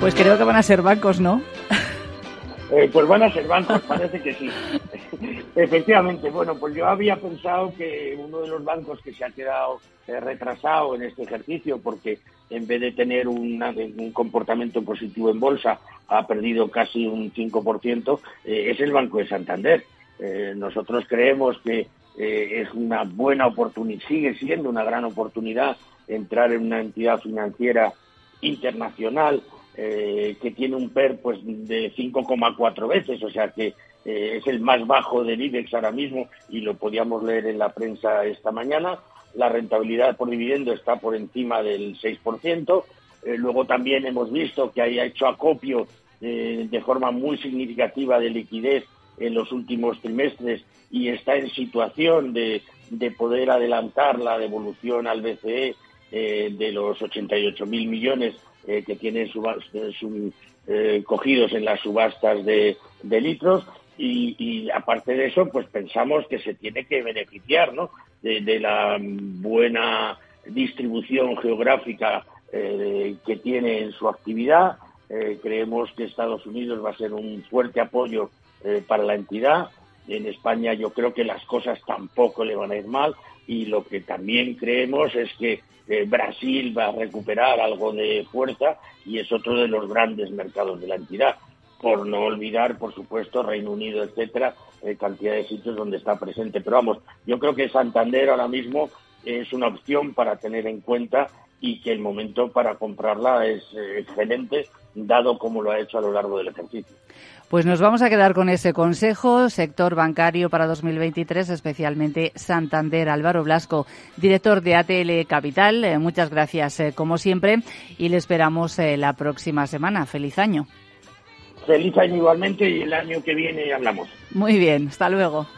Pues creo que van a ser bancos, ¿no? Eh, pues van a ser bancos, parece que sí. Efectivamente, bueno, pues yo había pensado que uno de los bancos que se ha quedado eh, retrasado en este ejercicio, porque en vez de tener un comportamiento positivo en bolsa, ha perdido casi un 5%, eh, es el Banco de Santander. nosotros creemos que es una buena oportunidad, sigue siendo una gran oportunidad entrar en una entidad financiera internacional eh, que tiene un PER pues, de 5,4 veces, o sea que eh, es el más bajo del IBEX ahora mismo y lo podíamos leer en la prensa esta mañana. La rentabilidad por dividendo está por encima del 6%. Eh, luego también hemos visto que haya hecho acopio de forma muy significativa de liquidez en los últimos trimestres y está en situación de, de poder adelantar la devolución al BCE de los 88.000 millones eh, que tienen eh, eh, cogidos en las subastas de, litros y, aparte de eso, pues pensamos que se tiene que beneficiar ¿no? de, la buena distribución geográfica que tiene en su actividad. creemos que Estados Unidos va a ser un fuerte apoyo para la entidad. En España yo creo que las cosas tampoco le van a ir mal y lo que también creemos es que Brasil va a recuperar algo de fuerza y es otro de los grandes mercados de la entidad. Por no olvidar, por supuesto, Reino Unido, etcétera, eh, cantidad de sitios donde está presente. Pero vamos, yo creo que Santander ahora mismo es una opción para tener en cuenta y que el momento para comprarla es eh, excelente, dado como lo ha hecho a lo largo del ejercicio. Pues nos vamos a quedar con ese consejo, sector bancario para 2023, especialmente Santander. Álvaro Blasco, director de ATL Capital, eh, muchas gracias eh, como siempre y le esperamos eh, la próxima semana. Feliz año. Feliz año igualmente y el año que viene hablamos. Muy bien, hasta luego.